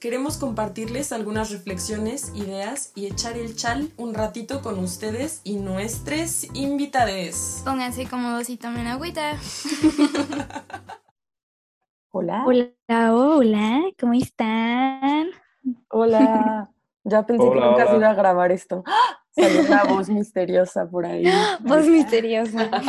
Queremos compartirles algunas reflexiones, ideas y echar el chal un ratito con ustedes y nuestros invitades. Pónganse cómodos y tomen agüita. Hola. Hola, hola, ¿cómo están? Hola. Ya pensé que Hola, nunca se iba a grabar esto. ¡Ah! Salió una voz misteriosa por ahí. Voz misteriosa.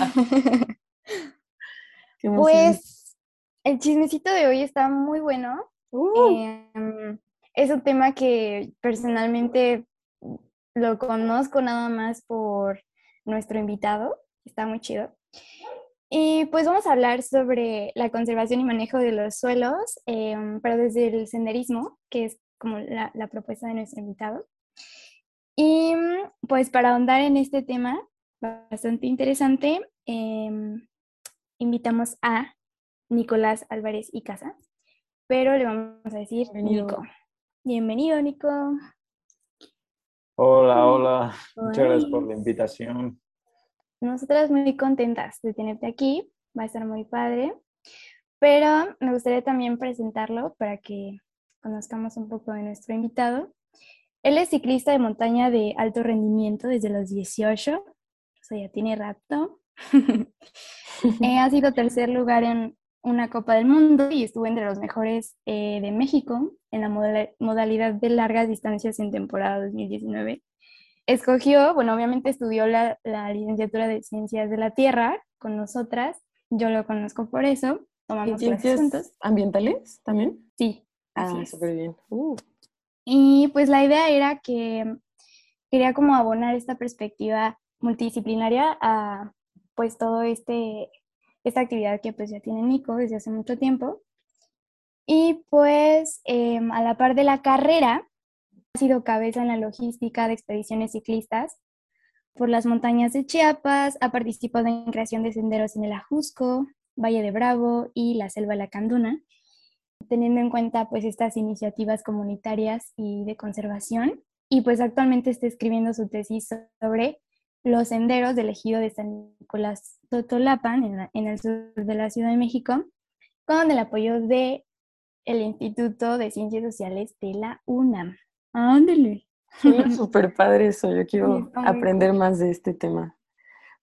Pues el chismecito de hoy está muy bueno. Uh, Em, es un tema que personalmente lo conozco nada más por nuestro invitado. Está muy chido. Y pues vamos a hablar sobre la conservación y manejo de los suelos, em, pero desde el senderismo, que es como la, propuesta de nuestro invitado. Y mm, pues para ahondar en este tema bastante interesante, em, invitamos a Nicolás Álvarez y Casas, pero le vamos a decir Bienvenido. Nico. Bienvenido, Nico. Hola, hola. Muchas gracias por la invitación. Nosotras muy contentas de tenerte aquí, va a estar muy padre, pero me gustaría también presentarlo para que conozcamos un poco de nuestro invitado. Él es ciclista de montaña de alto rendimiento desde los 18, o sea, ya tiene rato. Eh, ha sido tercer lugar en una Copa del Mundo y estuvo entre los mejores eh, de México en la modala- modalidad de largas distancias en temporada 2019. Escogió, bueno, obviamente estudió la, la licenciatura de Ciencias de la Tierra con nosotras. Yo lo conozco por eso. ¿y Tomamos ciencias juntos. ambientales también? Sí. Ah, súper bien. Uh, Y pues la idea era que quería como abonar esta perspectiva multidisciplinaria a pues todo este, esta actividad que pues ya tiene Nico desde hace mucho tiempo. Y pues em, a la par de la carrera, ha sido cabeza en la logística de expediciones ciclistas por las montañas de Chiapas, ha participado en creación de senderos en el Ajusco, Valle de Bravo y la Selva Lacandona teniendo en cuenta pues estas iniciativas comunitarias y de conservación. Y pues actualmente está escribiendo su tesis sobre los senderos del ejido de San Nicolás Totolapan, en, la- en el sur de la Ciudad de México, con el apoyo de el Instituto de Ciencias Sociales de la UNAM. Ándale. súper padre eso. Yo quiero aprender más de este tema.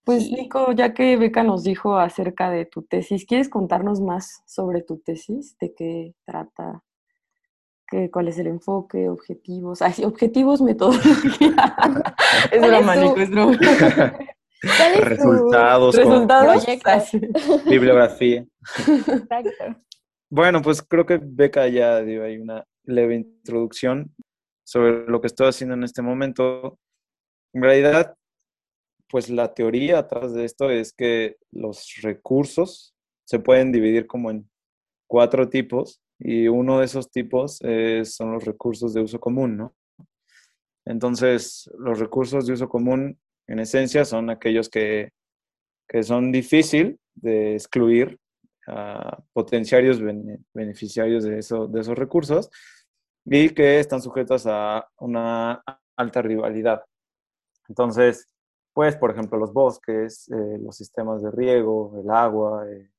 Pues, Sí. Nico, ya que Beca nos dijo acerca de tu tesis, ¿quieres contarnos más sobre tu tesis? ¿De qué trata? ¿Qué, ¿Cuál es el enfoque? ¿Objetivos? Objetivos, metodología. es ¿Cuál broma, es tu- Nico, es broma. ¿Cuál es tu Resultados, con ¿Resultados? bibliografía. Exacto. Bueno, pues creo que Beca ya dio ahí una leve introducción sobre lo que estoy haciendo en este momento. En realidad, pues la teoría atrás de esto es que los recursos se pueden dividir como en cuatro tipos y uno de esos tipos es- son los recursos de uso común, ¿no? Entonces, los recursos de uso común, en esencia, son aquellos que, que son difícil de excluir a potenciarios bene- beneficiarios de, eso, de esos recursos y que están sujetos a una alta rivalidad. Entonces, pues, por ejemplo, los bosques, eh, los sistemas de riego, el agua, eh,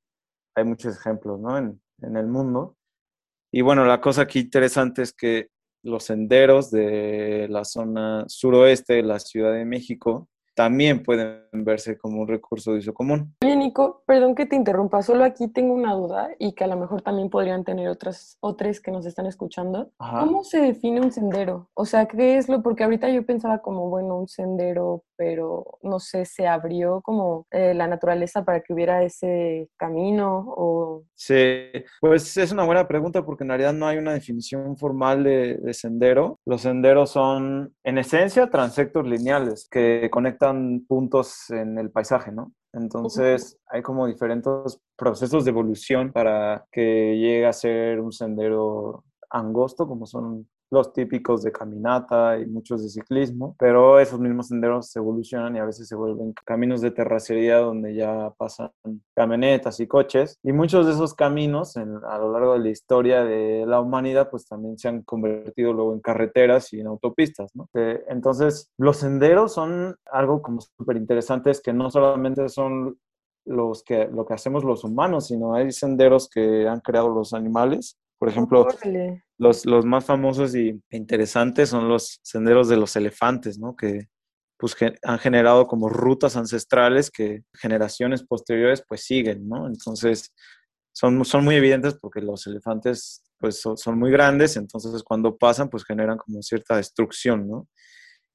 hay muchos ejemplos, ¿no? En, en el mundo. Y bueno, la cosa aquí interesante es que los senderos de la zona suroeste de la Ciudad de México también pueden verse como un recurso de uso común. Oye, Nico, perdón que te interrumpa, solo aquí tengo una duda y que a lo mejor también podrían tener otras, otras que nos están escuchando. Ajá. ¿Cómo se define un sendero? O sea, ¿qué es lo? Porque ahorita yo pensaba como, bueno, un sendero, pero no sé, se abrió como eh, la naturaleza para que hubiera ese camino o... Sí, pues es una buena pregunta porque en realidad no hay una definición formal de, de sendero. Los senderos son, en esencia, transectos lineales que conectan puntos en el paisaje, ¿no? Entonces, hay como diferentes procesos de evolución para que llegue a ser un sendero angosto, como son los típicos de caminata y muchos de ciclismo, pero esos mismos senderos se evolucionan y a veces se vuelven caminos de terracería donde ya pasan camionetas y coches. Y muchos de esos caminos a lo largo de la historia de la humanidad pues también se han convertido luego en carreteras y en autopistas, ¿no? Eh, entonces, los senderos son algo como súper interesantes que no solamente son los que, lo que hacemos los humanos, sino hay senderos que han creado los animales por ejemplo, los, los, más famosos y interesantes son los senderos de los elefantes, ¿no? Que pues, han generado como rutas ancestrales que generaciones posteriores pues siguen, ¿no? Entonces, son, son muy evidentes porque los elefantes pues son, muy grandes, entonces cuando pasan pues generan como cierta destrucción, ¿no?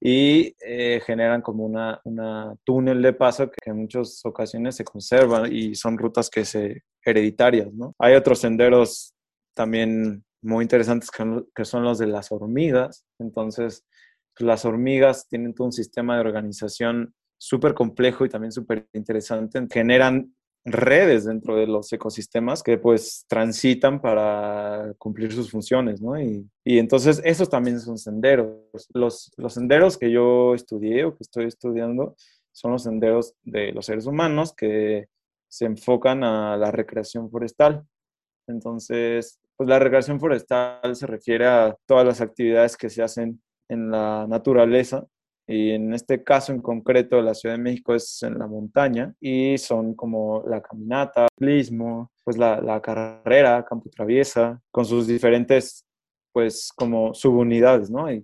y eh, generan como una, una, túnel de paso que en muchas ocasiones se conservan y son rutas que se hereditarias, ¿no? Hay otros senderos también muy interesantes que, son los de las hormigas. Entonces, pues, las hormigas tienen todo un sistema de organización súper complejo y también súper interesante. Generan redes dentro de los ecosistemas que pues transitan para cumplir sus funciones, ¿no? Y, y entonces esos también son senderos. Los, los senderos que yo estudié o que estoy estudiando son los senderos de los seres humanos que se enfocan a la recreación forestal. Entonces, pues la recreación forestal se refiere a todas las actividades que se hacen en la naturaleza y en este caso en concreto la Ciudad de México es en la montaña y son como la caminata, el ciclismo, pues la, la, carrera, campo traviesa, con sus diferentes pues como subunidades, ¿no? Y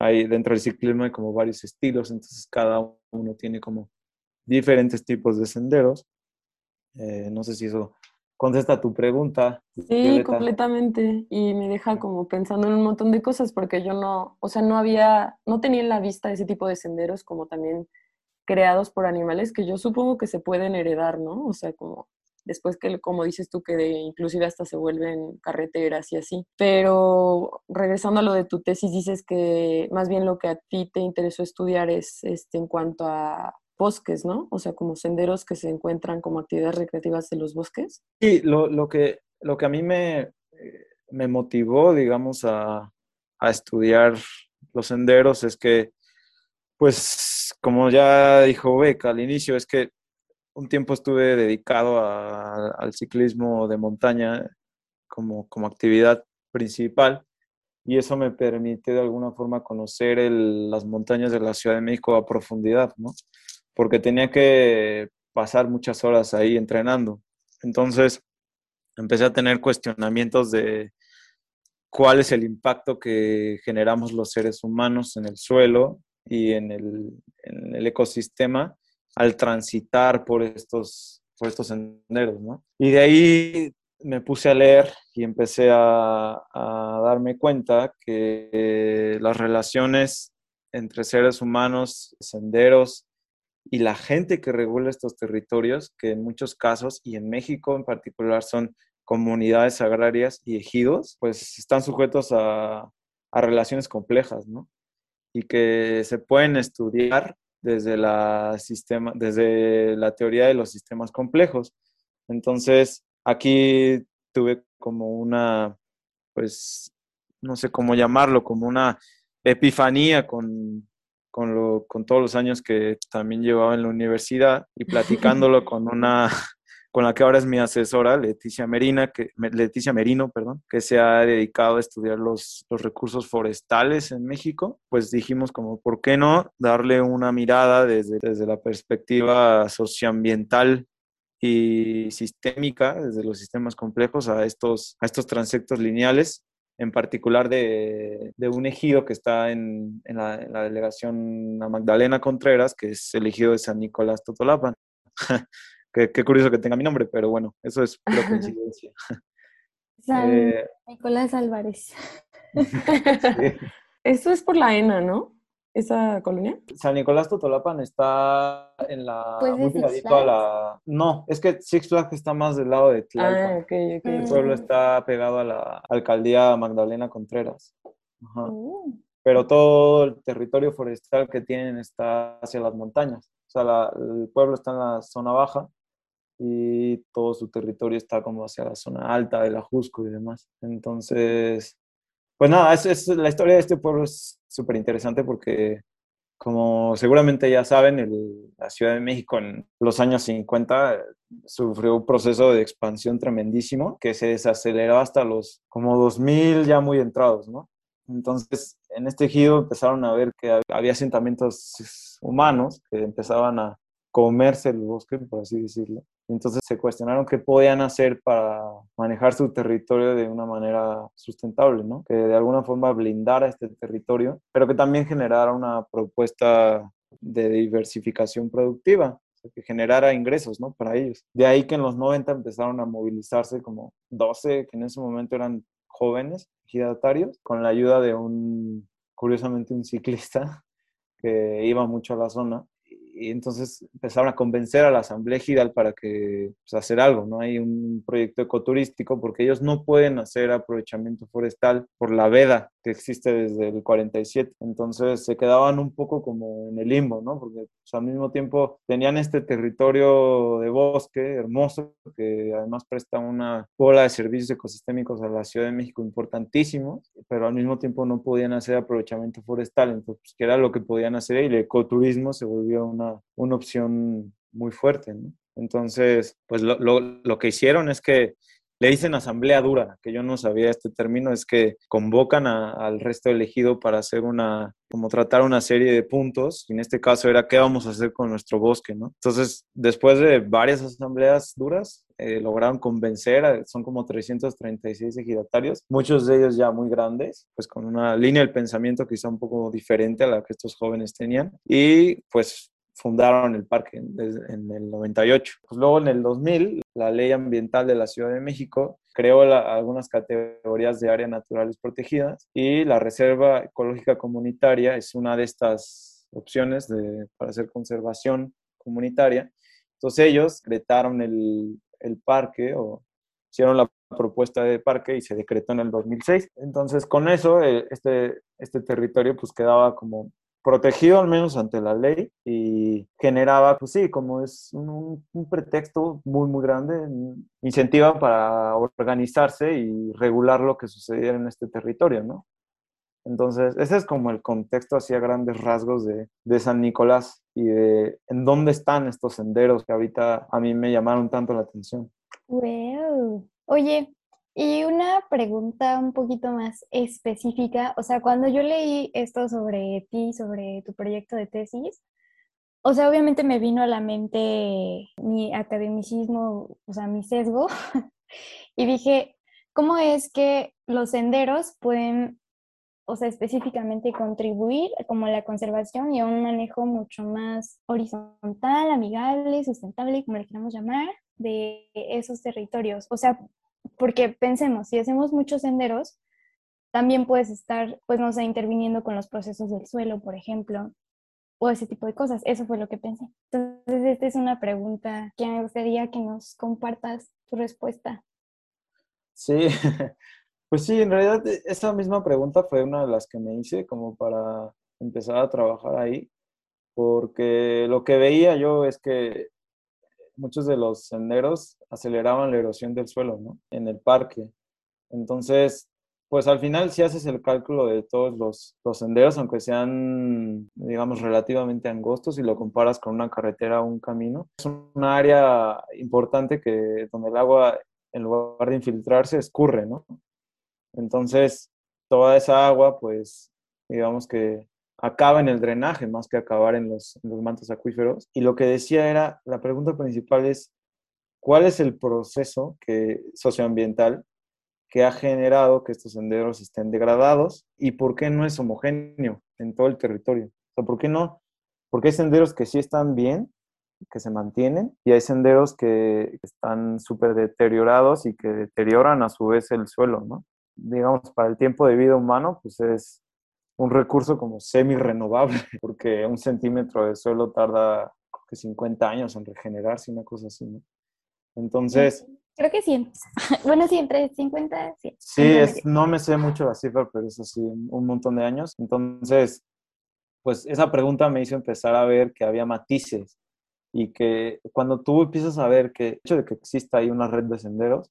hay, dentro del ciclismo hay como varios estilos, entonces cada uno tiene como diferentes tipos de senderos. Eh, no sé si eso contesta tu pregunta. Sí, completamente. Y me deja como pensando en un montón de cosas porque yo no, o sea, no había, no tenía en la vista ese tipo de senderos como también creados por animales que yo supongo que se pueden heredar, ¿no? O sea, como después que, como dices tú, que de, inclusive hasta se vuelven carreteras y así. Pero regresando a lo de tu tesis, dices que más bien lo que a ti te interesó estudiar es este, en cuanto a bosques, ¿no? O sea, como senderos que se encuentran como actividades recreativas de los bosques. Sí, lo, lo que, lo que a mí me, eh, me motivó, digamos, a, a estudiar los senderos es que, pues, como ya dijo Beca al inicio, es que un tiempo estuve dedicado al ciclismo de montaña como, como actividad principal y eso me permite de alguna forma conocer las montañas de la Ciudad de México a profundidad, ¿no? Porque tenía que pasar muchas horas ahí entrenando. Entonces empecé a tener cuestionamientos de cuál es el impacto que generamos los seres humanos en el suelo y en el, ecosistema al transitar por estos, por estos senderos, Y de ahí me puse a leer y empecé a darme cuenta que las relaciones entre seres humanos, senderos y la gente que regula estos territorios, que en muchos casos, y en México en particular, son comunidades agrarias y ejidos, pues están sujetos a, relaciones complejas, ¿no? Y que se pueden estudiar desde la, sistema, desde la teoría de los sistemas complejos. Entonces, aquí tuve como una, pues, no sé cómo llamarlo, como una epifanía con, con, lo, con todos los años que también llevaba en la universidad y platicándolo con una con la que ahora es mi asesora, Leticia Merina, que, Leticia Merino, perdón, que se ha dedicado a estudiar los, los, recursos forestales en México, pues dijimos como, ¿por qué no darle una mirada desde, desde la perspectiva socioambiental y sistémica, desde los sistemas complejos, a estos, a estos transectos lineales en particular de, un ejido que está en, la, delegación Magdalena Contreras, que es el ejido de San Nicolás Totolapan. qué, curioso que tenga mi nombre, pero bueno, eso es pura coincidencia. San eh, Nicolás Álvarez. Eso es por la ENA, ¿no? Esa colonia? San Nicolás Totolapan está en la... Pues muy a la... No, es que Six Flags está más del lado de Tlalpan. Ah, ok, ok. El pueblo está pegado a la alcaldía Magdalena Contreras. Ajá. Uh. Pero todo el territorio forestal que tienen está hacia las montañas. O sea, el pueblo está en la zona baja y todo su territorio está como hacia la zona alta del Ajusco y demás. Entonces, pues nada, es, la historia de este pueblo es súper interesante porque, como seguramente ya saben, la Ciudad de México en los años 50 sufrió un proceso de expansión tremendísimo que se desaceleró hasta los como 2000 ya muy entrados, ¿no? Entonces, en este ejido empezaron a ver que había asentamientos humanos que empezaban a comerse el bosque, por así decirlo. Entonces se cuestionaron qué podían hacer para manejar su territorio de una manera sustentable, ¿no? Que de alguna forma blindara este territorio, pero que también generara una propuesta de diversificación productiva, que generara ingresos, ¿no? Para ellos. De ahí que en los 90 empezaron a movilizarse como 12, que en ese momento eran jóvenes, ejidatarios, con la ayuda de un, curiosamente, un ciclista que iba mucho a la zona y entonces empezaron a convencer a la Asamblea Ejidal para que pues, hacer algo, ¿no? Hay un proyecto ecoturístico porque ellos no pueden hacer aprovechamiento forestal por la veda que existe desde el 47. Entonces se quedaban un poco como en el limbo, ¿no? Porque pues, al mismo tiempo tenían este territorio de bosque hermoso que además presta una bola de servicios ecosistémicos a la Ciudad de México importantísimo, pero al mismo tiempo no podían hacer aprovechamiento forestal. Entonces, pues, que era lo que podían hacer y el ecoturismo se volvió una una, opción muy fuerte. Entonces, pues lo, lo, que hicieron es que le dicen asamblea dura, que yo no sabía este término, es que convocan al resto elegido para hacer una, como tratar una serie de puntos, y en este caso era qué vamos a hacer con nuestro bosque, ¿no? Entonces, después de varias asambleas duras, eh, lograron convencer, son como 336 ejidatarios, muchos de ellos ya muy grandes, pues con una línea del pensamiento quizá un poco diferente a la que estos jóvenes tenían, y pues fundaron el parque en, el 98. Pues luego en el 2000, la ley ambiental de la Ciudad de México creó algunas categorías de áreas naturales protegidas y la Reserva Ecológica Comunitaria es una de estas opciones de, para hacer conservación comunitaria. Entonces ellos decretaron el, el parque o hicieron la propuesta de parque y se decretó en el 2006. Entonces, con eso, eh, este, este territorio pues quedaba como protegido al menos ante la ley y generaba, pues sí, como es un, pretexto muy, muy grande, incentiva para organizarse y regular lo que sucediera en este territorio, ¿no? Entonces, ese es como el contexto así grandes rasgos de, de San Nicolás y de en dónde están estos senderos que ahorita a mí me llamaron tanto la atención. Wow. Oye, y una pregunta un poquito más específica, o sea, cuando yo leí esto sobre ti, sobre tu proyecto de tesis, o sea, obviamente me vino a la mente mi academicismo, o sea, mi sesgo, y dije, ¿cómo es que los senderos pueden, o sea, específicamente contribuir como a la conservación y a un manejo mucho más horizontal, amigable, sustentable, como le queramos llamar, de esos territorios? O sea, porque pensemos, si hacemos muchos senderos, también puedes estar, pues no sé, interviniendo con los procesos del suelo, por ejemplo, o ese tipo de cosas. Eso fue lo que pensé. Entonces, esta es una pregunta que me gustaría que nos compartas tu respuesta. Sí, pues sí, en realidad e, esa misma pregunta fue una de las que me hice como para empezar a trabajar ahí, porque lo que veía yo es que muchos de los senderos aceleraban la erosión del suelo, ¿no? En el parque. Entonces, pues al final si haces el cálculo de todos los, senderos, aunque sean, digamos, relativamente angostos y lo comparas con una carretera o un camino, es una área importante que donde el agua, en lugar de infiltrarse, escurre, ¿no? Entonces, toda esa agua, pues, digamos que acaba en el drenaje más que acabar en los, mantos acuíferos. Y lo que decía era, la pregunta principal es, ¿cuál es el proceso que, socioambiental que ha generado que estos senderos estén degradados y por qué no es homogéneo en todo el territorio? O sea, ¿por qué no? Porque hay senderos que sí están bien, que se mantienen, y hay senderos que están súper deteriorados y que deterioran a su vez el suelo, ¿no? Digamos, para el tiempo de vida humano, pues es un recurso como semi-renovable, porque un centímetro de suelo tarda que 50 años en regenerarse, una cosa así, ¿no? Entonces... Creo que 100. Bueno, sí, entre 50 100. Sí, es, no me sé mucho la cifra, pero es así, un montón de años. Entonces, pues esa pregunta me hizo empezar a ver que había matices y que cuando tú empiezas a ver que el hecho de que exista ahí una red de senderos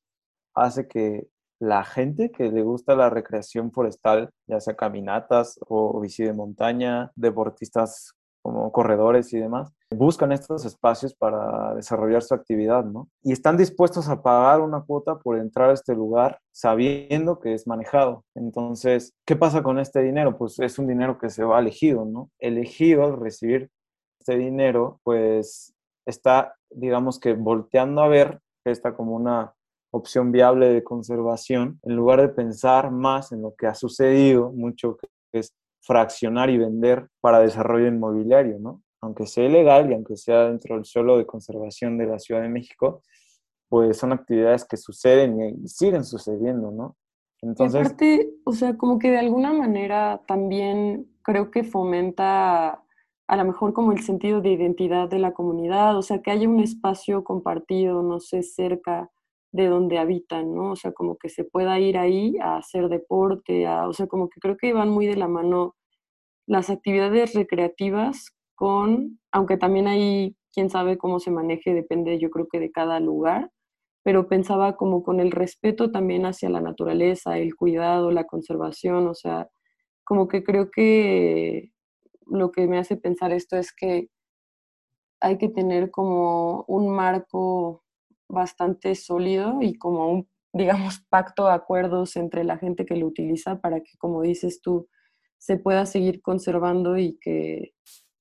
hace que la gente que le gusta la recreación forestal, ya sea caminatas o bici de montaña, deportistas como corredores y demás, buscan estos espacios para desarrollar su actividad, ¿no? Y están dispuestos a pagar una cuota por entrar a este lugar sabiendo que es manejado. Entonces, ¿qué pasa con este dinero? Pues es un dinero que se va elegido, ¿no? Elegido al recibir este dinero, pues está, digamos que volteando a ver esta como una opción viable de conservación, en lugar de pensar más en lo que ha sucedido, mucho que es fraccionar y vender para desarrollo inmobiliario, ¿no? Aunque sea ilegal y aunque sea dentro del suelo de conservación de la Ciudad de México, pues son actividades que suceden y siguen sucediendo, ¿no? Entonces... aparte, o sea, como que de alguna manera también creo que fomenta a lo mejor como el sentido de identidad de la comunidad, o sea, que haya un espacio compartido, no sé, cerca de donde habitan, ¿no? O sea, como que se pueda ir ahí a hacer deporte, a, o sea, como que creo que van muy de la mano las actividades recreativas con, aunque también hay, quién sabe cómo se maneje, depende yo creo que de cada lugar, pero pensaba como con el respeto también hacia la naturaleza, el cuidado, la conservación, o sea, como que creo que lo que me hace pensar esto es que hay que tener como un marco bastante sólido y como un, digamos, pacto de acuerdos entre la gente que lo utiliza para que, como dices tú, se pueda seguir conservando y que,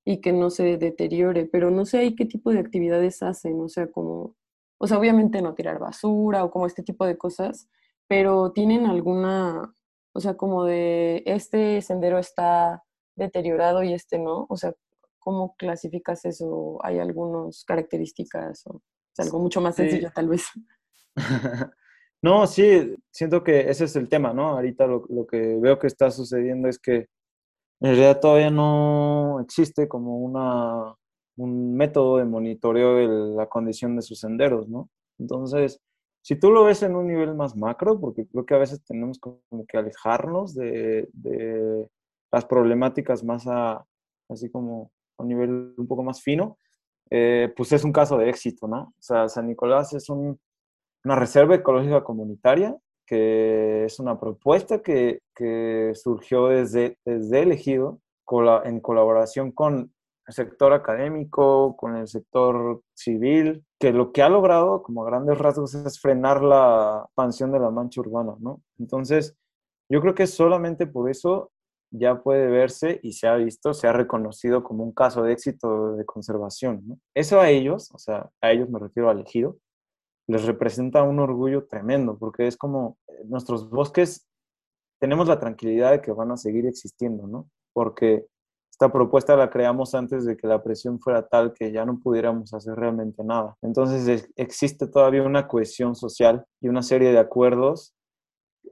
y que no se deteriore. Pero no sé ahí qué tipo de actividades hacen, o sea, como, o sea, obviamente no tirar basura o como este tipo de cosas, pero tienen alguna, o sea, como de este sendero está deteriorado y este no, o sea, ¿cómo clasificas eso? ¿Hay algunas características es algo mucho más sencillo tal vez? no, sí, siento que ese es el tema, ¿no? Ahorita lo, lo, que veo que está sucediendo es que en realidad todavía no existe como una, un método de monitoreo de la condición de sus senderos, ¿no? Entonces, si tú lo ves en un nivel más macro, porque creo que a veces tenemos como que alejarnos de, de las problemáticas más a, así como a un nivel un poco más fino, eh, pues es un caso de éxito, ¿no? O sea, San Nicolás es una reserva ecológica comunitaria que es una propuesta que, que surgió desde, desde el ejido en colaboración con el sector académico, con el sector civil, que lo que ha logrado como grandes rasgos es frenar la expansión de la mancha urbana, ¿no? Entonces, yo creo que solamente por eso ya puede verse y se ha visto, se ha reconocido como un caso de éxito de conservación. Eso a ellos, o sea, a ellos me refiero al ejido, les representa un orgullo tremendo, porque es como eh, nuestros bosques tenemos la tranquilidad de que van a seguir existiendo, ¿no? Porque esta propuesta la creamos antes de que la presión fuera tal que ya no pudiéramos hacer realmente nada. Entonces existe todavía una cohesión social y una serie de acuerdos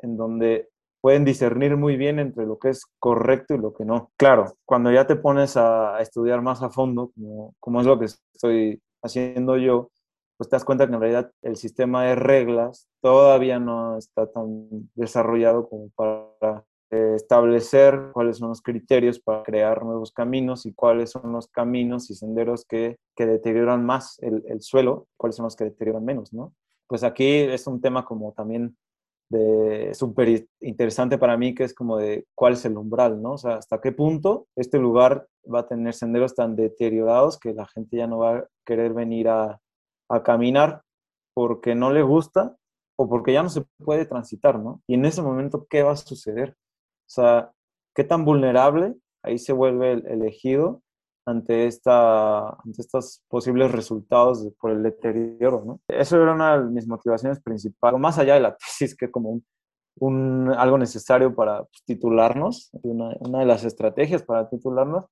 en donde pueden discernir muy bien entre lo que es correcto y lo que no. Claro, cuando ya te pones a, estudiar más a fondo, como, como, es lo que estoy haciendo yo, pues te das cuenta que en realidad el sistema de reglas todavía no está tan desarrollado como para eh, establecer cuáles son los criterios para crear nuevos caminos y cuáles son los caminos y senderos que, que deterioran más el, el suelo, cuáles son los que deterioran menos, ¿no? Pues aquí es un tema como también de súper interesante para mí, que es como de cuál es el umbral, ¿no? O sea, hasta qué punto este lugar va a tener senderos tan deteriorados que la gente ya no va a querer venir a, a caminar porque no le gusta o porque ya no se puede transitar, ¿no? Y en ese momento, ¿qué va a suceder? O sea, ¿qué tan vulnerable ahí se vuelve el elegido ante, esta, ante estos posibles resultados por el deterioro. ¿no? Eso era una de mis motivaciones principales, más allá de la tesis, que como un, un algo necesario para pues, titularnos, una, una, de las estrategias para titularnos,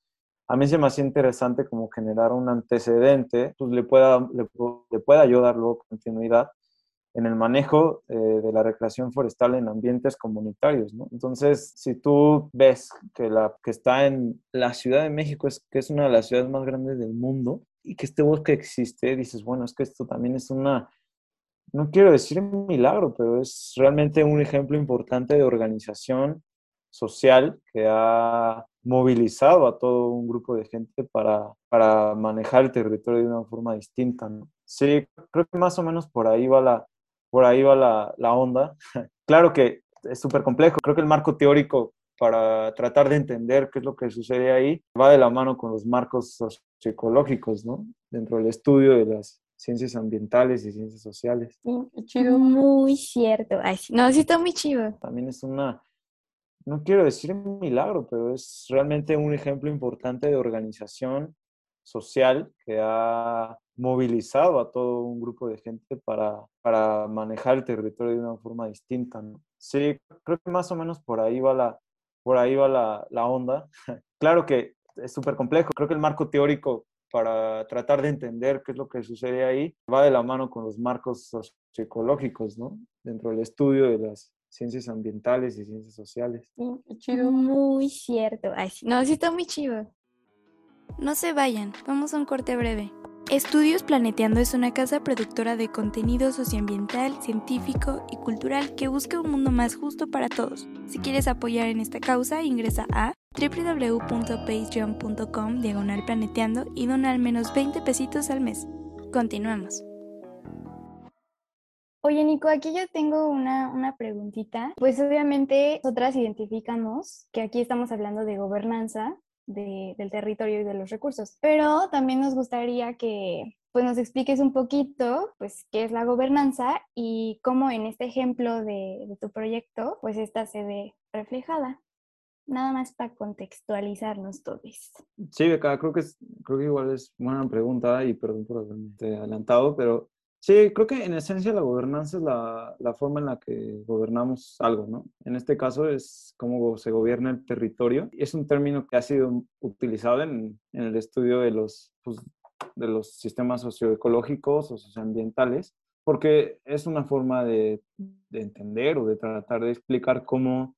a mí se me hacía interesante como generar un antecedente, pues le pueda, le, le pueda ayudar luego continuidad en el manejo eh, de la recreación forestal en ambientes comunitarios. Entonces, si tú ves que, la, que está en la Ciudad de México, es, que es una de las ciudades más grandes del mundo, y que este bosque existe, dices, bueno, es que esto también es una, no quiero decir milagro, pero es realmente un ejemplo importante de organización social que ha movilizado a todo un grupo de gente para, para manejar el territorio de una forma distinta. Sí, creo que más o menos por ahí va la, por ahí va la, la onda. Claro que es súper complejo. Creo que el marco teórico para tratar de entender qué es lo que sucede ahí va de la mano con los marcos socioecológicos, ¿no? Dentro del estudio de las ciencias ambientales y ciencias sociales. chido. Muy cierto. Ay, sí. No, sí está muy chido. También es una, no quiero decir milagro, pero es realmente un ejemplo importante de organización social que ha movilizado a todo un grupo de gente para, para manejar el territorio de una forma distinta. ¿no? Sí, creo que más o menos por ahí va la, por ahí va la, la onda. claro que es súper complejo. Creo que el marco teórico para tratar de entender qué es lo que sucede ahí va de la mano con los marcos socioecológicos, ¿no? Dentro del estudio de las ciencias ambientales y ciencias sociales. chido. Muy cierto. Ay, sí. No, sí está muy chido. No se vayan, vamos a un corte breve. Estudios Planeteando es una casa productora de contenido socioambiental, científico y cultural que busca un mundo más justo para todos. Si quieres apoyar en esta causa, ingresa a www.patreon.com diagonal planeteando y dona al menos 20 pesitos al mes. Continuamos. Oye, Nico, aquí yo tengo una, una preguntita. Pues obviamente nosotras identificamos que aquí estamos hablando de gobernanza del territorio y de los recursos, pero también nos gustaría que pues nos expliques un poquito, pues, qué es la gobernanza y cómo en este ejemplo de, de tu proyecto, pues, esta se ve reflejada. Nada más para contextualizarnos todos. Sí, Beca, creo que, creo que igual es buena pregunta y perdón por haberme adelantado, pero Sí, creo que en esencia la gobernanza es la, forma en la que gobernamos algo, ¿no? En este caso es cómo se gobierna el territorio. Es un término que ha sido utilizado en, el estudio de los, pues, de los sistemas socioecológicos o socioambientales, porque es una forma de entender o de tratar de explicar cómo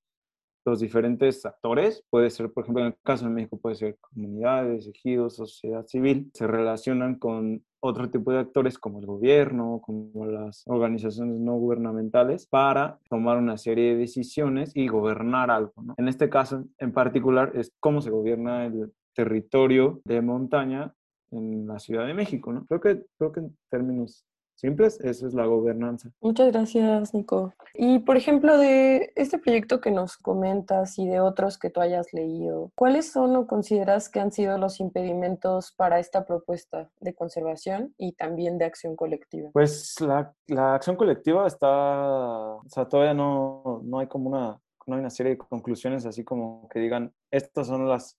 los diferentes actores, puede ser, por ejemplo, en el caso de México, puede ser comunidades, ejidos, sociedad civil, se relacionan con otro tipo de actores como el gobierno, como las organizaciones no gubernamentales, para tomar una serie de decisiones y gobernar algo. ¿no? En este caso en particular es cómo se gobierna el territorio de montaña en la Ciudad de México. ¿no? Creo, que, creo que en términos simples, eso es la gobernanza. Muchas gracias, Nico. Y por ejemplo, de este proyecto que nos comentas y de otros que tú hayas leído, ¿cuáles son o consideras que han sido los impedimentos para esta propuesta de conservación y también de acción colectiva? Pues la, la acción colectiva está, o sea, todavía no, no hay como una, no hay una serie de conclusiones así como que digan, estas son las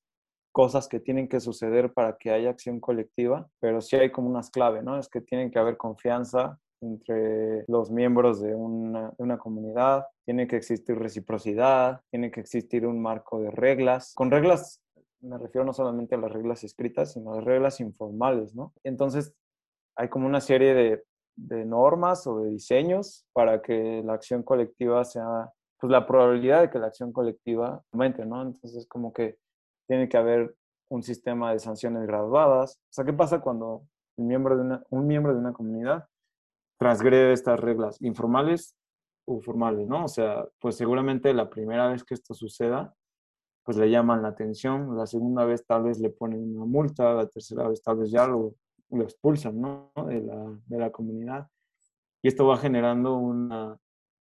cosas que tienen que suceder para que haya acción colectiva, pero sí hay como unas claves, ¿no? Es que tienen que haber confianza entre los miembros de una, de una, comunidad, tiene que existir reciprocidad, tiene que existir un marco de reglas. Con reglas me refiero no solamente a las reglas escritas, sino a las reglas informales, ¿no? Entonces hay como una serie de, de normas o de diseños para que la acción colectiva sea, pues la probabilidad de que la acción colectiva aumente, ¿no? Entonces como que tiene que haber un sistema de sanciones graduadas. O sea, ¿qué pasa cuando un miembro de una, un miembro de una comunidad transgrede estas reglas informales o formales, ¿no? O sea, pues seguramente la primera vez que esto suceda, pues le llaman la atención, la segunda vez tal vez le ponen una multa, la tercera vez tal vez ya lo, lo expulsan, ¿no? De la, de la comunidad. Y esto va generando una,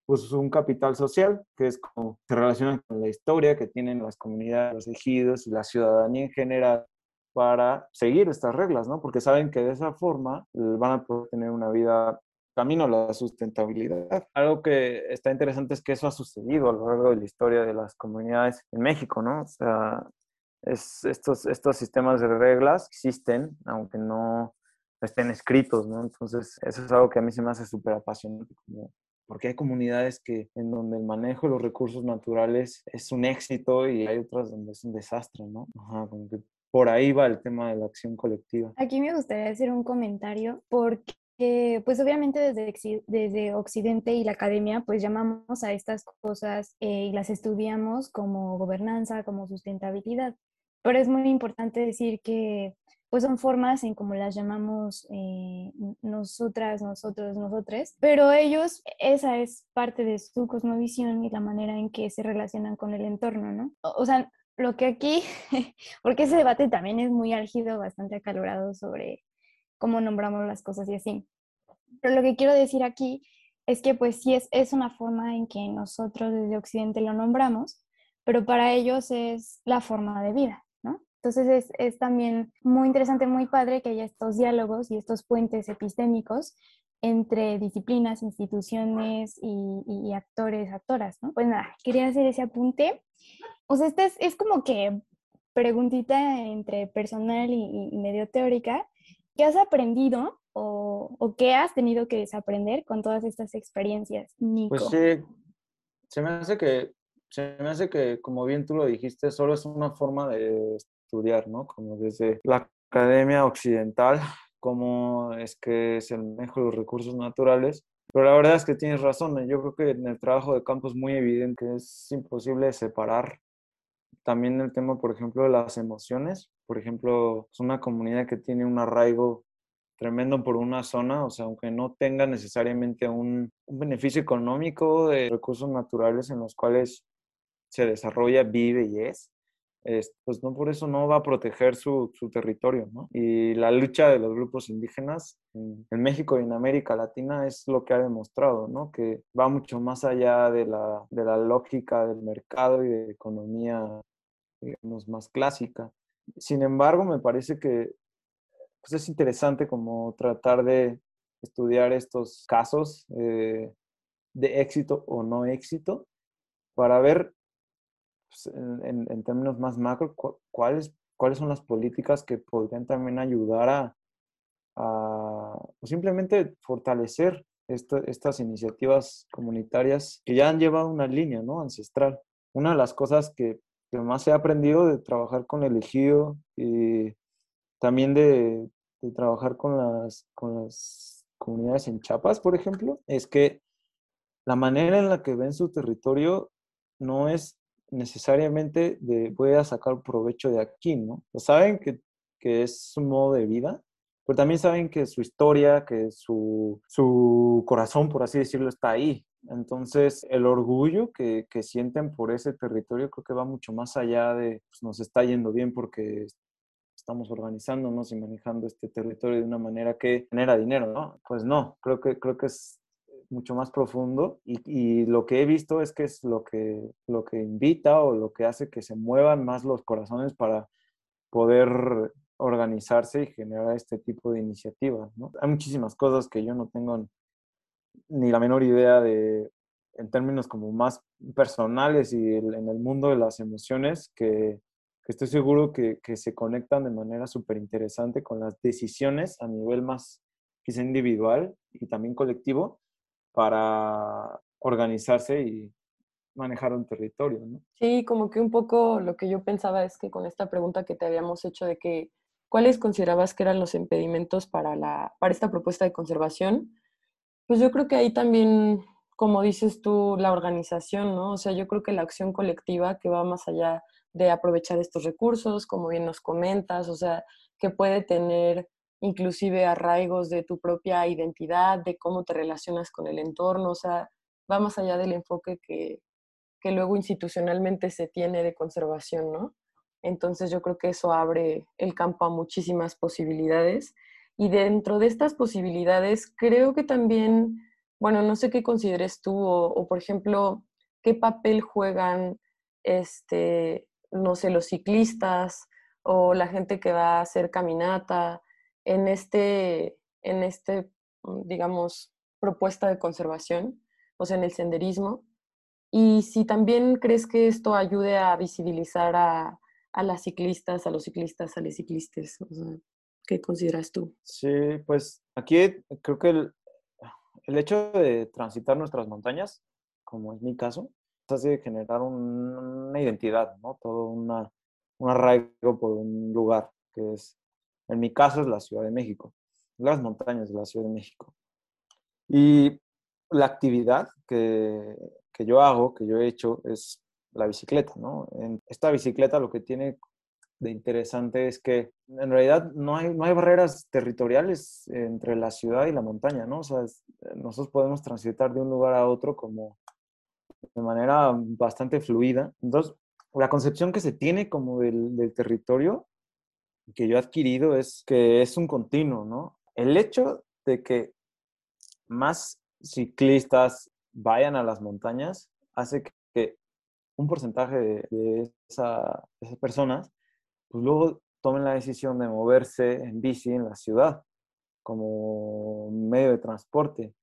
pues un capital social, que es como se relaciona con la historia que tienen las comunidades, los ejidos y la ciudadanía en general para seguir estas reglas, ¿no? Porque saben que de esa forma van a poder tener una vida camino a la sustentabilidad. Algo que está interesante es que eso ha sucedido a lo largo de la historia de las comunidades en México, ¿no? O sea, es, estos, estos sistemas de reglas existen, aunque no estén escritos, ¿no? Entonces, eso es algo que a mí se me hace súper apasionante, como porque hay comunidades que en donde el manejo de los recursos naturales es un éxito y hay otras donde es un desastre, ¿no? Ajá, como que por ahí va el tema de la acción colectiva. Aquí me gustaría hacer un comentario porque pues obviamente desde, desde Occidente y la academia pues llamamos a estas cosas eh, y las estudiamos como gobernanza, como sustentabilidad. Pero es muy importante decir que pues son formas en como las llamamos eh, nosotras, nosotros, nosotres, pero ellos, esa es parte de su cosmovisión y la manera en que se relacionan con el entorno, ¿no? O, sea, lo que aquí, porque ese debate también es muy álgido, bastante acalorado sobre cómo nombramos las cosas y así. Pero lo que quiero decir aquí es que pues sí es, es una forma en que nosotros desde Occidente lo nombramos, pero para ellos es la forma de vida. Entonces es, es también muy interesante, muy padre que haya estos diálogos y estos puentes epistémicos entre disciplinas, instituciones y, y, actores, actoras, ¿no? Pues nada, quería hacer ese apunte. O sea, esta es, es como que preguntita entre personal y, y medio teórica. ¿Qué has aprendido o, o, qué has tenido que desaprender con todas estas experiencias, Nico? Pues sí, se me hace que, se me hace que, como bien tú lo dijiste, solo es una forma de estudiar, ¿no? Como desde la academia occidental, cómo es que manejo de los recursos naturales. Pero la verdad es que tienes razón, ¿eh? yo creo que en el trabajo de campo es muy evidente que es imposible separar también el tema, por ejemplo, de las emociones. Por ejemplo, es una comunidad que tiene un arraigo tremendo por una zona, o sea, aunque no tenga necesariamente un, beneficio económico de recursos naturales en los cuales se desarrolla, vive y es pues no por eso no va a proteger su, su, territorio, ¿no? Y la lucha de los grupos indígenas en, México y en América Latina es lo que ha demostrado, ¿no? Que va mucho más allá de la, de la lógica del mercado y de economía, digamos, más clásica. Sin embargo, me parece que pues es interesante como tratar de estudiar estos casos eh, de éxito o no éxito para ver pues, en, en, términos más macro cuáles, cuáles son las políticas que podrían también ayudar a, a o simplemente fortalecer esto, estas iniciativas comunitarias que ya han llevado una línea ¿no? ancestral. Una de las cosas que, que más he aprendido de trabajar con el ejido y también de, de trabajar con las, con las comunidades en Chiapas, por ejemplo, es que la manera en la que ven su territorio no es necesariamente de voy a sacar provecho de aquí, ¿no? O saben que, que es su modo de vida, pero también saben que su historia, que su, su corazón, por así decirlo, está ahí. Entonces, el orgullo que, que, sienten por ese territorio creo que va mucho más allá de pues, nos está yendo bien porque estamos organizándonos y manejando este territorio de una manera que genera dinero, ¿no? Pues no, creo que, creo que es mucho más profundo y, y, lo que he visto es que es lo que, lo que invita o lo que hace que se muevan más los corazones para poder organizarse y generar este tipo de iniciativas, ¿no? Hay muchísimas cosas que yo no tengo ni la menor idea de, en términos como más personales y en el mundo de las emociones que que estoy seguro que, que se conectan de manera súper interesante con las decisiones a nivel más quizá individual y también colectivo para organizarse y manejar un territorio. ¿no? Sí, como que un poco lo que yo pensaba es que con esta pregunta que te habíamos hecho de que cuáles considerabas que eran los impedimentos para, la, para esta propuesta de conservación, pues yo creo que ahí también, como dices tú, la organización, ¿no? O sea, yo creo que la acción colectiva que va más allá de aprovechar estos recursos, como bien nos comentas, o sea, que puede tener inclusive arraigos de tu propia identidad, de cómo te relacionas con el entorno, o sea, va más allá del enfoque que, que luego institucionalmente se tiene de conservación, ¿no? Entonces yo creo que eso abre el campo a muchísimas posibilidades. Y dentro de estas posibilidades, creo que también, bueno, no sé qué consideres tú, o, por ejemplo, qué papel juegan este, no sé, los ciclistas o la gente que va a hacer caminata en este, en este, mm, digamos, propuesta de conservación, o sea, en el senderismo. Y si también crees que esto ayude a visibilizar a, a las ciclistas, a los ciclistas, a los ciclistas, o sea, ¿qué consideras tú? Sí, pues aquí creo que el, el hecho de transitar nuestras montañas, como es mi caso, hace generar un, una identidad, ¿no? Todo una, un arraigo por un lugar, que es, en mi caso es la Ciudad de México, las montañas de la Ciudad de México. Y la actividad que, que yo hago, que yo he hecho, es la bicicleta, ¿no? En esta bicicleta lo que tiene de interesante es que en realidad no hay, no hay barreras territoriales entre la ciudad y la montaña, ¿no? O sea, nosotros podemos transitar de un lugar a otro como de manera bastante fluida. Entonces, la concepción que se tiene como del, del territorio que yo he adquirido es que es un continuo, ¿no? El hecho de que más ciclistas vayan a las montañas hace que un porcentaje de, esas personas, pues luego tomen la decisión de moverse en bici en la ciudad como medio de transporte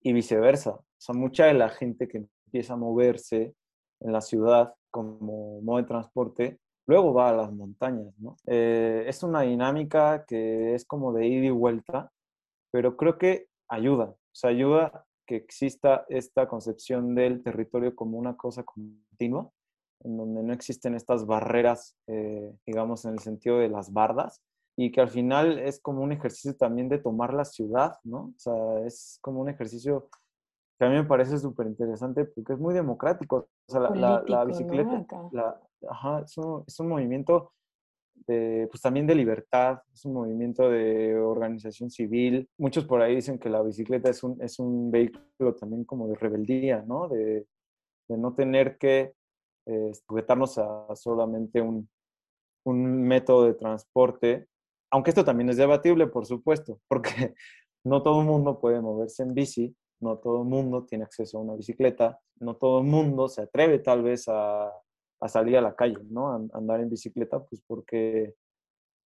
y viceversa. O sea, mucha de la gente que empieza a moverse en la ciudad como modo de transporte, luego va a las montañas, ¿no? Eh, es una dinámica que es como de ida y vuelta, pero creo que ayuda, o sea, ayuda que exista esta concepción del territorio como una cosa continua, en donde no existen estas barreras, eh, digamos, en el sentido de las bardas, y que al final es como un ejercicio también de tomar la ciudad, ¿no? O sea, es como un ejercicio que a mí me parece súper interesante porque es muy democrático. O sea, la, bicicleta ajá, es, un, es, un, movimiento de, pues también de libertad, es un movimiento de organización civil. Muchos por ahí dicen que la bicicleta es un, es un vehículo también como de rebeldía, ¿no? De, de no tener que eh, sujetarnos a solamente un, un método de transporte, aunque esto también es debatible, por supuesto, porque no todo el mundo puede moverse en bici, no todo el mundo tiene acceso a una bicicleta, no todo el mundo se atreve tal vez a, a salir a la calle, ¿no? A, andar en bicicleta, pues porque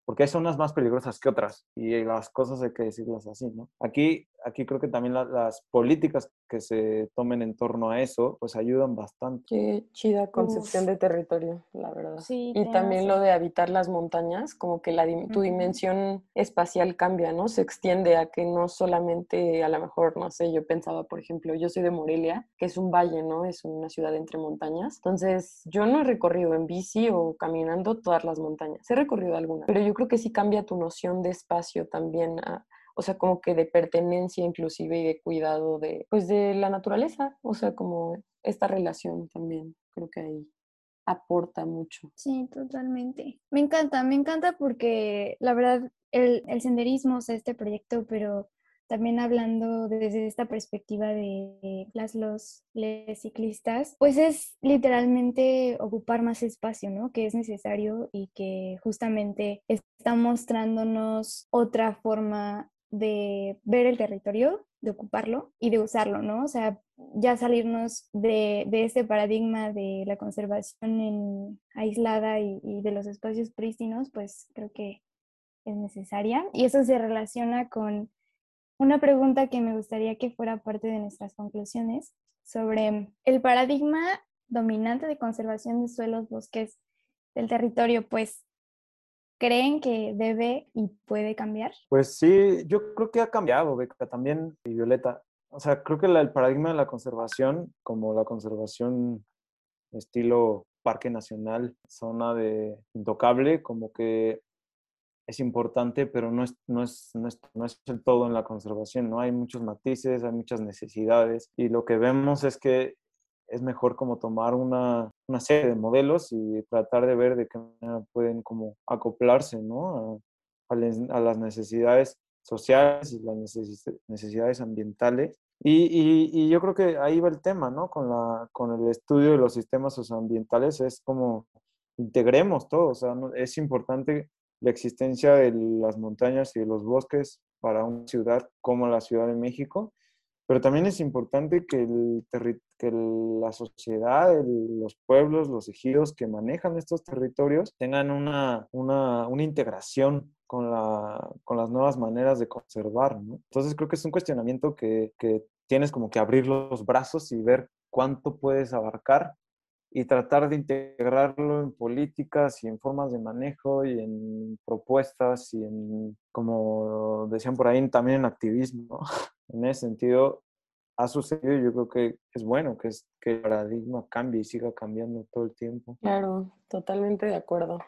porque hay zonas más peligrosas que otras y las cosas hay que decirlas así, ¿no? Aquí, aquí creo que también las políticas que se tomen en torno a eso, pues ayudan bastante. Qué chida concepción de territorio, la verdad. Sí, y también lo de habitar las montañas, como que la, tu dimensión espacial cambia, ¿no? Se extiende a que no solamente, a lo mejor, no sé, yo pensaba, por ejemplo, yo soy de Morelia, que es un valle, ¿no? Es una ciudad entre montañas. Entonces, yo no he recorrido en bici o caminando todas las montañas. He recorrido algunas, pero yo creo que sí cambia tu noción de espacio también, o sea, como que de pertenencia inclusive y de cuidado de, pues de la naturaleza, o sea, como esta relación también, creo que ahí aporta mucho. Sí, totalmente. Me encanta, me encanta porque la verdad el, el senderismo, o sea, este proyecto, pero también hablando desde esta perspectiva de las los ciclistas, pues es literalmente ocupar más espacio, ¿no? Que es necesario y que justamente está mostrándonos otra forma de ver el territorio, de ocuparlo y de usarlo, ¿no? O sea, ya salirnos de, de este paradigma de la conservación en, aislada y, y de los espacios prístinos, pues creo que es necesaria. Y eso se relaciona con una pregunta que me gustaría que fuera parte de nuestras conclusiones sobre el paradigma dominante de conservación de suelos, bosques del territorio, pues, ¿creen que debe y puede cambiar? Pues sí, yo creo que ha cambiado, Beca, también, y Violeta. O sea, creo que el paradigma de la conservación, como la conservación estilo parque nacional, zona de intocable, como que es importante, pero no es, no, es, no, es, no es el todo en la conservación, ¿no? Hay muchos matices, hay muchas necesidades y lo que vemos es que es mejor como tomar una, una serie de modelos y tratar de ver de qué manera pueden como acoplarse, ¿no? A, las necesidades sociales y las necesidades ambientales. Y, y, y, yo creo que ahí va el tema, ¿no? Con, la, con el estudio de los sistemas socioambientales es como integremos todo, o sea, es importante la existencia de las montañas y de los bosques para una ciudad como la Ciudad de México, pero también es importante que, el que la sociedad, los pueblos, los ejidos que manejan estos territorios tengan una, una, una integración con, la, con, las nuevas maneras de conservar. ¿no? Entonces creo que es un cuestionamiento que, que tienes como que abrir los brazos y ver cuánto puedes abarcar y tratar de integrarlo en políticas y en formas de manejo y en propuestas y en, como decían por ahí, también en activismo. En ese sentido, ha sucedido y yo creo que es bueno que, es, que el paradigma cambie y siga cambiando todo el tiempo. Claro, totalmente de acuerdo.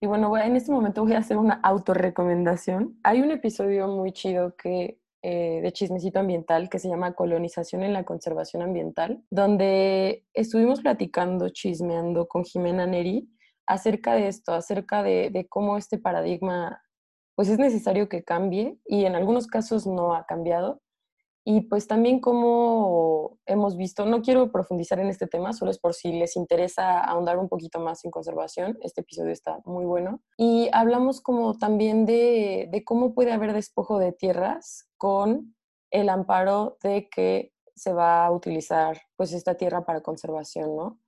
Y bueno, en este momento voy a hacer una autorrecomendación. Hay un episodio muy chido que eh, de chismecito ambiental que se llama Colonización en la Conservación Ambiental, donde estuvimos platicando, chismeando con Jimena Neri acerca de esto, acerca de, de cómo este paradigma pues es necesario que cambie y en algunos casos no ha cambiado y pues también como hemos visto, no quiero profundizar en este tema, solo es por si les interesa ahondar un poquito más en conservación, este episodio está muy bueno. Y hablamos como también de, de cómo puede haber despojo de tierras con el amparo de que se va a utilizar pues esta tierra para conservación, ¿no?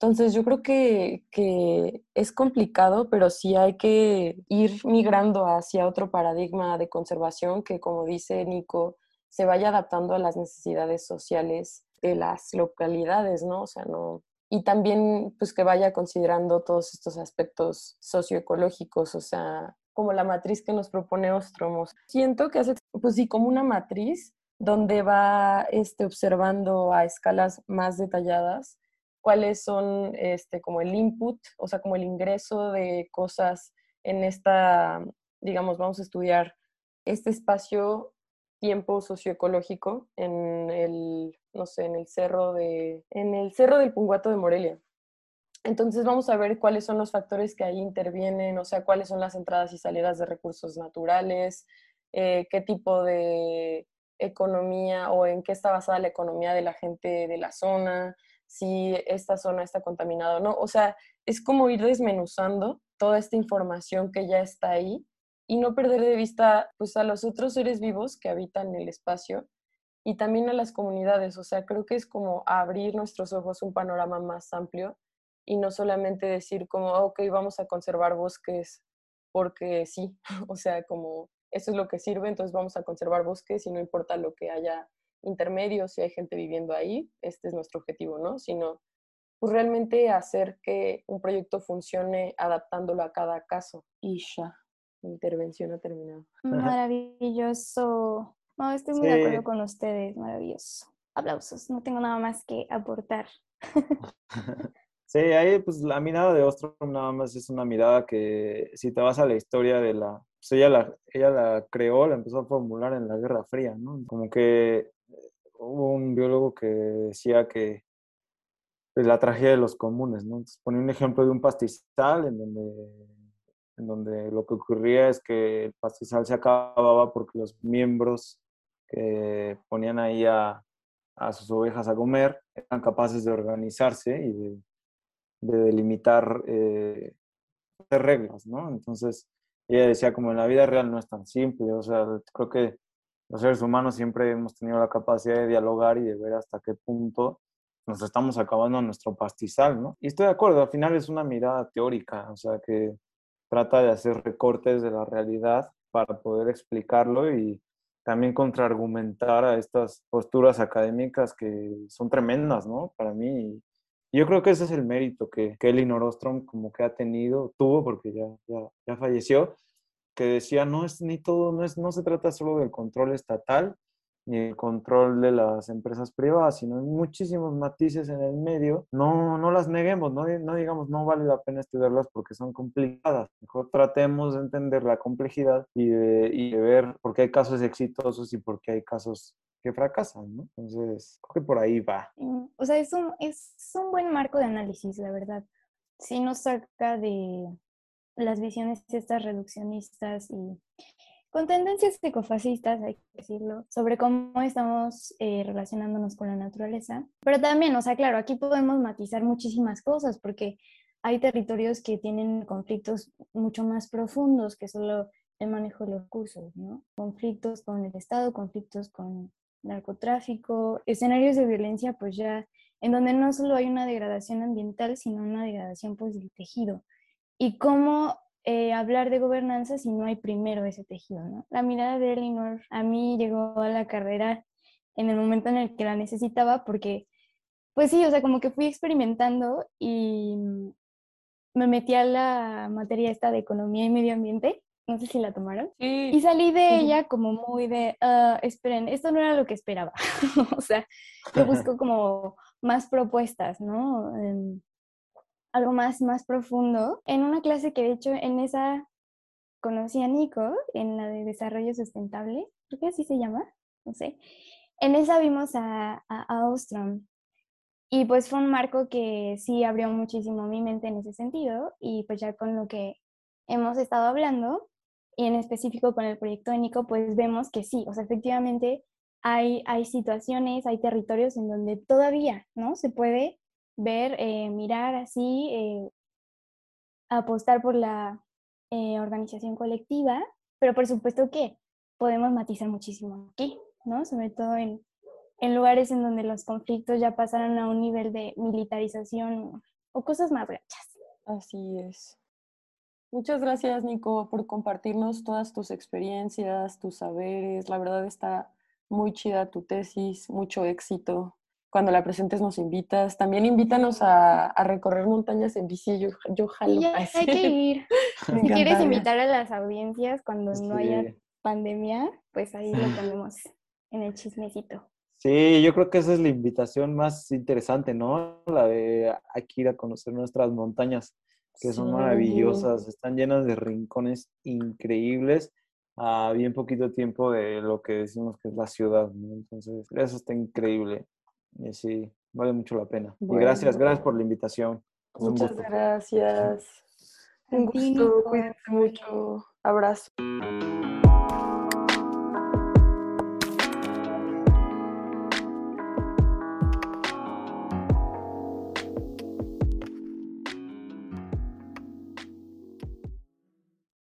Entonces yo creo que, que, es complicado, pero sí hay que ir migrando hacia otro paradigma de conservación que, como dice Nico, se vaya adaptando a las necesidades sociales de las localidades, ¿no? O sea, no... Y también, pues, que vaya considerando todos estos aspectos socioecológicos, o sea, como la matriz que nos propone Ostromos. Siento que hace, pues sí, como una matriz donde va este, observando a escalas más detalladas cuáles son este, como el input, o sea, como el ingreso de cosas en esta, digamos, vamos a estudiar este espacio tiempo socioecológico en el, no sé, en el cerro de, en el cerro del Punguato de Morelia. Entonces vamos a ver cuáles son los factores que ahí intervienen, o sea, cuáles son las entradas y salidas de recursos naturales, eh, qué tipo de economía o en qué está basada la economía de la gente de la zona, si esta zona está contaminada o no. O sea, es como ir desmenuzando toda esta información que ya está ahí y no perder de vista pues a los otros seres vivos que habitan el espacio y también a las comunidades. O sea, creo que es como abrir nuestros ojos un panorama más amplio y no solamente decir como, ok, vamos a conservar bosques porque sí, o sea, como eso es lo que sirve, entonces vamos a conservar bosques y no importa lo que haya intermedios, si hay gente viviendo ahí, este es nuestro objetivo, ¿no? Sino pues realmente hacer que un proyecto funcione adaptándolo a cada caso. Ya, mi intervención ha terminado. Maravilloso. No, estoy muy de acuerdo con ustedes, maravilloso. Aplausos, no tengo nada más que aportar. Sí, ahí pues la mirada de Ostrom nada más es una mirada que si te vas a la historia de la, pues ella la, ella la creó, la empezó a formular en la Guerra Fría, ¿no? Como que hubo un biólogo que decía que pues, la tragedia de los comunes, ¿no? Entonces ponía un ejemplo de un pastizal en donde, en donde lo que ocurría es que el pastizal se acababa porque los miembros que ponían ahí a, a sus ovejas a comer eran capaces de organizarse y de, de delimitar eh, reglas, ¿no? Entonces, ella decía como en la vida real no es tan simple, o sea, creo que los seres humanos siempre hemos tenido la capacidad de dialogar y de ver hasta qué punto nos estamos acabando nuestro pastizal, ¿no? Y estoy de acuerdo, al final es una mirada teórica, o sea, que trata de hacer recortes de la realidad para poder explicarlo y también contraargumentar a estas posturas académicas que son tremendas, ¿no? Para mí. yo creo que ese es el mérito que, que Elinor Ostrom como que ha tenido, tuvo, porque ya, ya, ya falleció, que decía, no es ni todo, no, es, no se trata solo del control estatal ni el control de las empresas privadas, sino hay muchísimos matices en el medio. No, no las neguemos, no, no digamos, no vale la pena estudiarlas porque son complicadas. Mejor tratemos de entender la complejidad y de, y de ver por qué hay casos exitosos y por qué hay casos que fracasan, ¿no? Entonces, creo que por ahí va. O sea, es un, es un buen marco de análisis, la verdad. Sí nos saca de, las visiones estas reduccionistas y con tendencias ecofascistas, hay que decirlo, sobre cómo estamos eh, relacionándonos con la naturaleza. Pero también, o sea, claro, aquí podemos matizar muchísimas cosas porque hay territorios que tienen conflictos mucho más profundos que solo el manejo de los recursos, ¿no? Conflictos con el Estado, conflictos con narcotráfico, escenarios de violencia, pues ya en donde no solo hay una degradación ambiental, sino una degradación pues del tejido y cómo eh, hablar de gobernanza si no hay primero ese tejido, ¿no? La mirada de Elinor a mí llegó a la carrera en el momento en el que la necesitaba porque, pues sí, o sea, como que fui experimentando y me metí a la materia esta de economía y medio ambiente, no sé si la tomaron, y salí de ella como muy de, ah, esperen, esto no era lo que esperaba, o sea, yo busco como más propuestas, ¿no? Em, algo más, más profundo. En una clase que de hecho en esa conocí a Nico, en la de desarrollo sustentable, creo que así se llama, no sé. En esa vimos a, a, Ostrom y pues fue un marco que sí abrió muchísimo mi mente en ese sentido y pues ya con lo que hemos estado hablando y en específico con el proyecto de Nico, pues vemos que sí, o sea, efectivamente hay, hay situaciones, hay territorios en donde todavía, ¿no? Se puede ver, eh, mirar así, eh, apostar por la eh, organización colectiva, pero por supuesto que podemos matizar muchísimo aquí. ¿no? Sobre todo en, en lugares en donde los conflictos ya pasaron a un nivel de militarización o cosas más gachas. Así es. Muchas gracias, Nico, por compartirnos todas tus experiencias, tus saberes. La verdad está muy chida tu tesis, mucho éxito. Cuando la presentes nos invitas. También invítanos a, recorrer montañas en bici. Yo, yo jalo. hay que ir. si quieres invitar a las audiencias cuando no haya pandemia, pues ahí lo ponemos en el chismecito. Sí, yo creo que esa es la invitación más interesante, ¿no? La de aquí ir a conocer nuestras montañas, que son maravillosas, están llenas de rincones increíbles a bien poquito tiempo de lo que decimos que es la ciudad, ¿no? Entonces, eso está increíble. Y sí, vale mucho la pena. y gracias, gracias por la invitación. Muchas gracias. Un gusto, cuídense mucho. Abrazo.